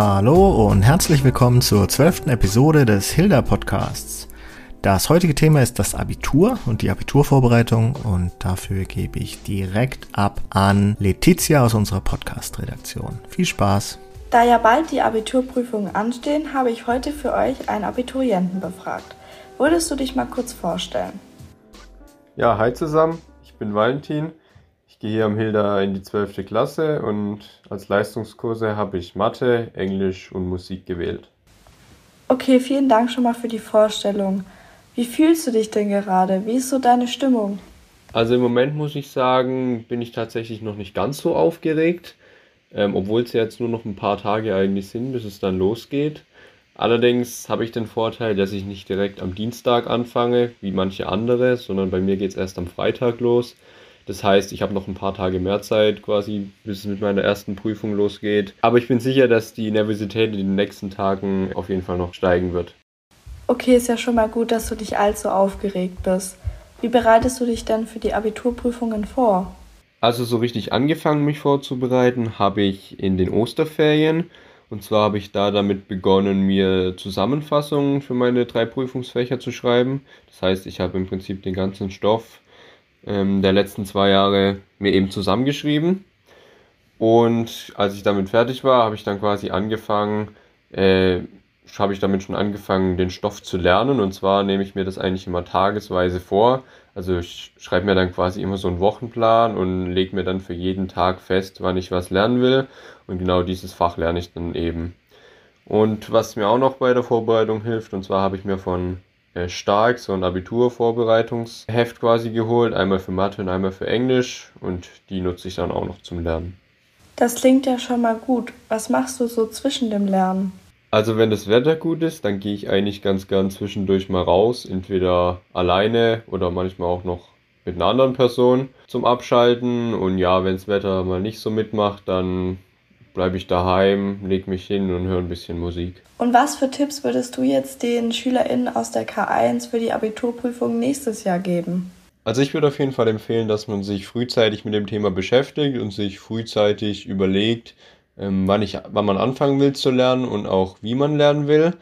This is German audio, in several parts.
Hallo und herzlich willkommen zur zwölften Episode des Hilda Podcasts. Das heutige Thema ist das Abitur und die Abiturvorbereitung und dafür gebe ich direkt ab an Letizia aus unserer Podcast-Redaktion. Viel Spaß! Da ja bald die Abiturprüfungen anstehen, habe ich heute für euch einen Abiturienten befragt. Würdest du dich mal kurz vorstellen? Ja, hi zusammen, ich bin Valentin. Ich gehe hier am Hilda in die 12. Klasse und als Leistungskurse habe ich Mathe, Englisch und Musik gewählt. Okay, vielen Dank schon mal für die Vorstellung. Wie fühlst du dich denn gerade? Wie ist so deine Stimmung? Also im Moment muss ich sagen, bin ich tatsächlich noch nicht ganz so aufgeregt, ähm, obwohl es jetzt nur noch ein paar Tage eigentlich sind, bis es dann losgeht. Allerdings habe ich den Vorteil, dass ich nicht direkt am Dienstag anfange, wie manche andere, sondern bei mir geht es erst am Freitag los. Das heißt, ich habe noch ein paar Tage mehr Zeit quasi, bis es mit meiner ersten Prüfung losgeht. Aber ich bin sicher, dass die Nervosität in den nächsten Tagen auf jeden Fall noch steigen wird. Okay, ist ja schon mal gut, dass du dich allzu aufgeregt bist. Wie bereitest du dich denn für die Abiturprüfungen vor? Also so richtig angefangen, mich vorzubereiten, habe ich in den Osterferien. Und zwar habe ich da damit begonnen, mir Zusammenfassungen für meine drei Prüfungsfächer zu schreiben. Das heißt, ich habe im Prinzip den ganzen Stoff ähm, der letzten zwei Jahre mir eben zusammengeschrieben. Und als ich damit fertig war, habe ich dann quasi angefangen, äh, habe ich damit schon angefangen, den Stoff zu lernen. Und zwar nehme ich mir das eigentlich immer tagesweise vor. Also ich schreibe mir dann quasi immer so einen Wochenplan und lege mir dann für jeden Tag fest, wann ich was lernen will. Und genau dieses Fach lerne ich dann eben. Und was mir auch noch bei der Vorbereitung hilft, und zwar habe ich mir von stark so ein Abiturvorbereitungsheft quasi geholt, einmal für Mathe und einmal für Englisch und die nutze ich dann auch noch zum Lernen. Das klingt ja schon mal gut. Was machst du so zwischen dem Lernen? Also wenn das Wetter gut ist, dann gehe ich eigentlich ganz gern zwischendurch mal raus, entweder alleine oder manchmal auch noch mit einer anderen Person zum Abschalten. Und ja, wenn das Wetter mal nicht so mitmacht, dann bleibe ich daheim, lege mich hin und höre ein bisschen Musik. Und was für Tipps würdest du jetzt den SchülerInnen aus der K1 für die Abiturprüfung nächstes Jahr geben? Also ich würde auf jeden Fall empfehlen, dass man sich frühzeitig mit dem Thema beschäftigt und sich frühzeitig überlegt, ähm, wann, ich, wann man anfangen will zu lernen und auch wie man lernen will.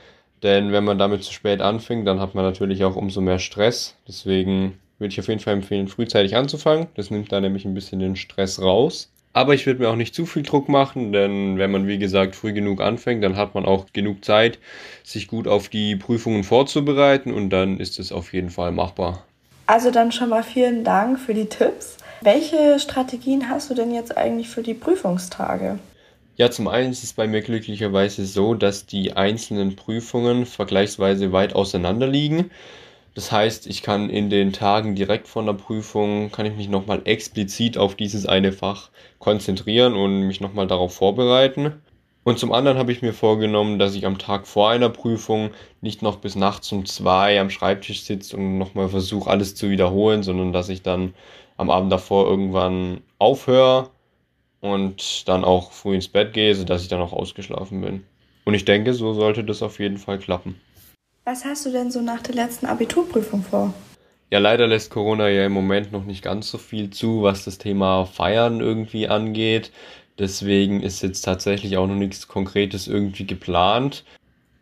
Denn wenn man damit zu spät anfängt, dann hat man natürlich auch umso mehr Stress. Deswegen würde ich auf jeden Fall empfehlen, frühzeitig anzufangen. Das nimmt da nämlich ein bisschen den Stress raus. Aber ich würde mir auch nicht zu viel Druck machen, denn wenn man, wie gesagt, früh genug anfängt, dann hat man auch genug Zeit, sich gut auf die Prüfungen vorzubereiten und dann ist es auf jeden Fall machbar. Also dann schon mal vielen Dank für die Tipps. Welche Strategien hast du denn jetzt eigentlich für die Prüfungstage? Ja, zum einen ist es bei mir glücklicherweise so, dass die einzelnen Prüfungen vergleichsweise weit auseinander liegen. Das heißt, ich kann in den Tagen direkt von der Prüfung, kann ich mich nochmal explizit auf dieses eine Fach konzentrieren und mich nochmal darauf vorbereiten. Und zum anderen habe ich mir vorgenommen, dass ich am Tag vor einer Prüfung nicht noch bis nachts um zwei am Schreibtisch sitze und nochmal versuche, alles zu wiederholen, sondern dass ich dann am Abend davor irgendwann aufhöre und dann auch früh ins Bett gehe, sodass ich dann auch ausgeschlafen bin. Und ich denke, so sollte das auf jeden Fall klappen. Was hast du denn so nach der letzten Abiturprüfung vor? Ja, leider lässt Corona ja im Moment noch nicht ganz so viel zu, was das Thema Feiern irgendwie angeht. Deswegen ist jetzt tatsächlich auch noch nichts Konkretes irgendwie geplant.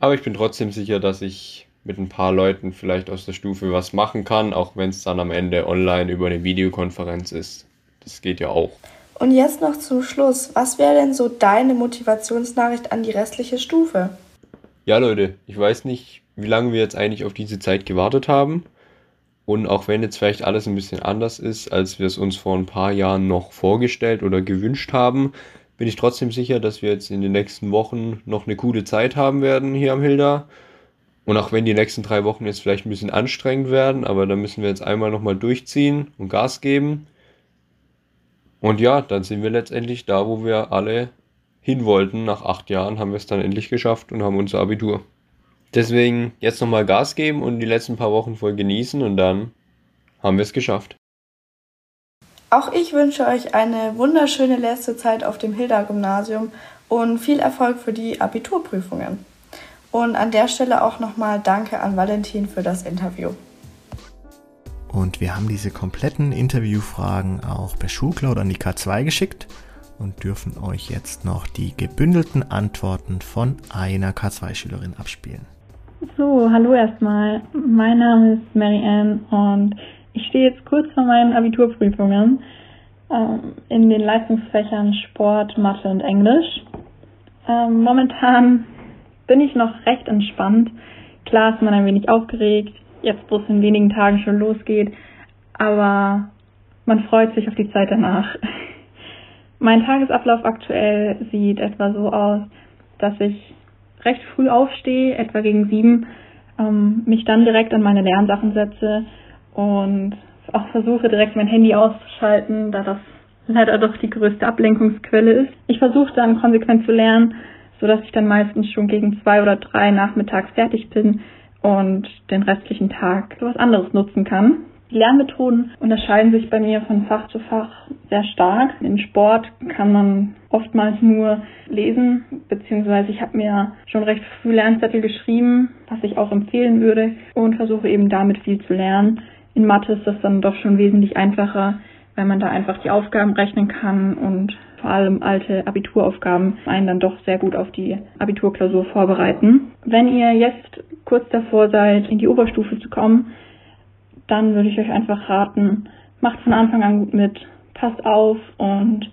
Aber ich bin trotzdem sicher, dass ich mit ein paar Leuten vielleicht aus der Stufe was machen kann, auch wenn es dann am Ende online über eine Videokonferenz ist. Das geht ja auch. Und jetzt noch zum Schluss. Was wäre denn so deine Motivationsnachricht an die restliche Stufe? Ja, Leute, ich weiß nicht, wie lange wir jetzt eigentlich auf diese Zeit gewartet haben. Und auch wenn jetzt vielleicht alles ein bisschen anders ist, als wir es uns vor ein paar Jahren noch vorgestellt oder gewünscht haben, bin ich trotzdem sicher, dass wir jetzt in den nächsten Wochen noch eine gute Zeit haben werden hier am Hilda. Und auch wenn die nächsten drei Wochen jetzt vielleicht ein bisschen anstrengend werden, aber da müssen wir jetzt einmal nochmal durchziehen und Gas geben. Und ja, dann sind wir letztendlich da, wo wir alle hin wollten. Nach acht Jahren haben wir es dann endlich geschafft und haben unser Abitur. Deswegen jetzt nochmal Gas geben und die letzten paar Wochen voll genießen und dann haben wir es geschafft. Auch ich wünsche euch eine wunderschöne letzte Zeit auf dem Hilda-Gymnasium und viel Erfolg für die Abiturprüfungen. Und an der Stelle auch nochmal Danke an Valentin für das Interview. Und wir haben diese kompletten Interviewfragen auch per Schulcloud an die K2 geschickt. und dürfen euch jetzt noch die gebündelten Antworten von einer K2-Schülerin abspielen. So, hallo erstmal. Mein Name ist Mary Ann und ich stehe jetzt kurz vor meinen Abiturprüfungen ähm, in den Leistungsfächern Sport, Mathe und Englisch. Ähm, momentan bin ich noch recht entspannt. Klar ist man ein wenig aufgeregt, jetzt wo es in wenigen Tagen schon losgeht, aber man freut sich auf die Zeit danach. Mein Tagesablauf aktuell sieht etwa so aus, dass ich recht früh aufstehe, etwa gegen sieben, ähm, mich dann direkt an meine Lernsachen setze und auch versuche direkt mein Handy auszuschalten, da das leider doch die größte Ablenkungsquelle ist. Ich versuche dann konsequent zu lernen, so dass ich dann meistens schon gegen zwei oder drei nachmittags fertig bin und den restlichen Tag für was anderes nutzen kann. Lernmethoden unterscheiden sich bei mir von Fach zu Fach sehr stark. In Sport kann man oftmals nur lesen, beziehungsweise ich habe mir schon recht früh Lernzettel geschrieben, was ich auch empfehlen würde und versuche eben damit viel zu lernen. In Mathe ist das dann doch schon wesentlich einfacher, weil man da einfach die Aufgaben rechnen kann und vor allem alte Abituraufgaben einen dann doch sehr gut auf die Abiturklausur vorbereiten. Wenn ihr jetzt kurz davor seid, in die Oberstufe zu kommen, dann würde ich euch einfach raten, macht von Anfang an gut mit, passt auf und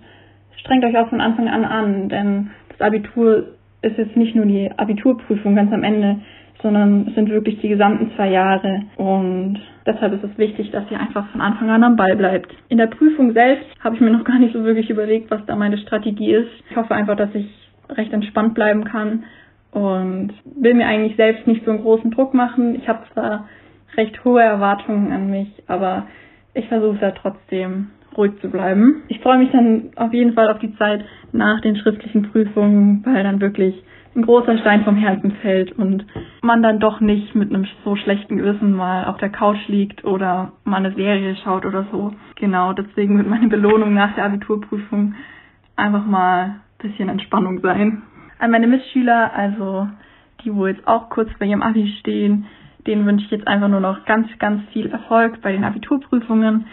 strengt euch auch von Anfang an an, denn das Abitur ist jetzt nicht nur die Abiturprüfung ganz am Ende, sondern es sind wirklich die gesamten zwei Jahre und deshalb ist es wichtig, dass ihr einfach von Anfang an am Ball bleibt. In der Prüfung selbst habe ich mir noch gar nicht so wirklich überlegt, was da meine Strategie ist. Ich hoffe einfach, dass ich recht entspannt bleiben kann und will mir eigentlich selbst nicht so einen großen Druck machen. Ich habe zwar recht hohe Erwartungen an mich, aber ich versuche da trotzdem ruhig zu bleiben. Ich freue mich dann auf jeden Fall auf die Zeit nach den schriftlichen Prüfungen, weil dann wirklich ein großer Stein vom Herzen fällt und man dann doch nicht mit einem so schlechten Gewissen mal auf der Couch liegt oder mal eine Serie schaut oder so. Genau, deswegen wird meine Belohnung nach der Abiturprüfung einfach mal ein bisschen Entspannung sein. An meine Mitschüler, also die, wo jetzt auch kurz bei ihrem Abi stehen, denen wünsche ich jetzt einfach nur noch ganz, ganz viel Erfolg bei den Abiturprüfungen.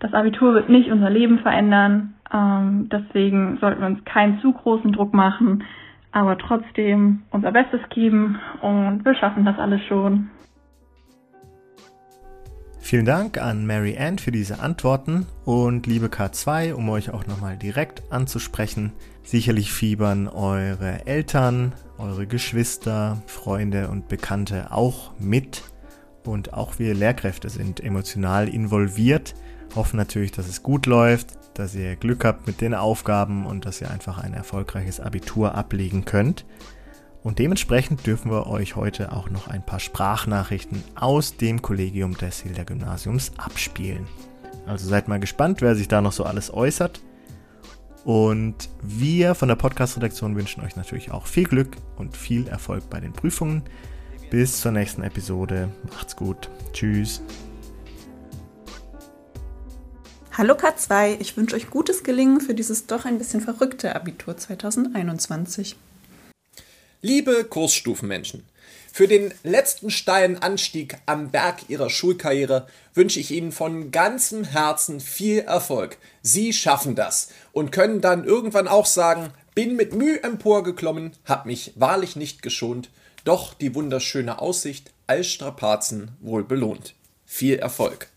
Das Abitur wird nicht unser Leben verändern. Ähm, deswegen sollten wir uns keinen zu großen Druck machen, aber trotzdem unser Bestes geben und wir schaffen das alles schon. Vielen Dank an Mary Ann für diese Antworten und liebe K2, um euch auch nochmal direkt anzusprechen. Sicherlich fiebern eure Eltern, eure Geschwister, Freunde und Bekannte auch mit und auch wir Lehrkräfte sind emotional involviert, hoffen natürlich, dass es gut läuft, dass ihr Glück habt mit den Aufgaben und dass ihr einfach ein erfolgreiches Abitur ablegen könnt. Und dementsprechend dürfen wir euch heute auch noch ein paar Sprachnachrichten aus dem Kollegium des Hilder Gymnasiums abspielen. Also seid mal gespannt, wer sich da noch so alles äußert. Und wir von der Podcast-Redaktion wünschen euch natürlich auch viel Glück und viel Erfolg bei den Prüfungen. Bis zur nächsten Episode. Macht's gut. Tschüss. Hallo K2, ich wünsche euch gutes Gelingen für dieses doch ein bisschen verrückte Abitur 2021. Liebe Kursstufenmenschen, für den letzten steilen Anstieg am Berg Ihrer Schulkarriere wünsche ich Ihnen von ganzem Herzen viel Erfolg. Sie schaffen das und können dann irgendwann auch sagen, bin mit Mühe emporgeklommen, hab mich wahrlich nicht geschont, doch die wunderschöne Aussicht als Strapazen wohl belohnt. Viel Erfolg.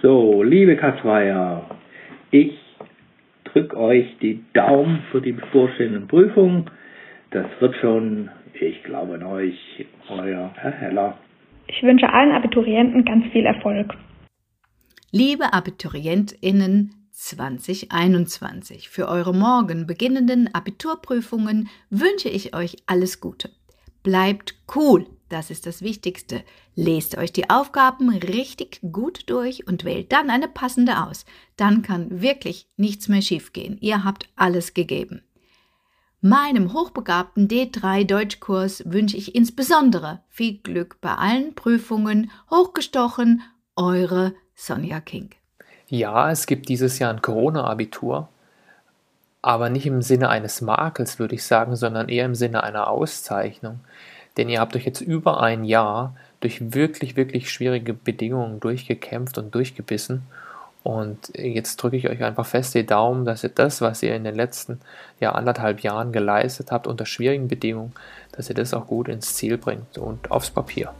So, liebe Katzweier, ich drück euch die Daumen für die bevorstehenden Prüfungen das wird schon, ich glaube an euch, euer Herr Heller. Ich wünsche allen Abiturienten ganz viel Erfolg. Liebe Abiturientinnen 2021, für eure morgen beginnenden Abiturprüfungen wünsche ich euch alles Gute. Bleibt cool, das ist das Wichtigste. Lest euch die Aufgaben richtig gut durch und wählt dann eine passende aus. Dann kann wirklich nichts mehr schiefgehen. Ihr habt alles gegeben. Meinem hochbegabten D3 Deutschkurs wünsche ich insbesondere viel Glück bei allen Prüfungen. Hochgestochen, eure Sonja King. Ja, es gibt dieses Jahr ein Corona-Abitur, aber nicht im Sinne eines Makels, würde ich sagen, sondern eher im Sinne einer Auszeichnung. Denn ihr habt euch jetzt über ein Jahr durch wirklich, wirklich schwierige Bedingungen durchgekämpft und durchgebissen Und jetzt drücke ich euch einfach fest die Daumen, dass ihr das, was ihr in den letzten ja, anderthalb Jahren geleistet habt, unter schwierigen Bedingungen, dass ihr das auch gut ins Ziel bringt und aufs Papier.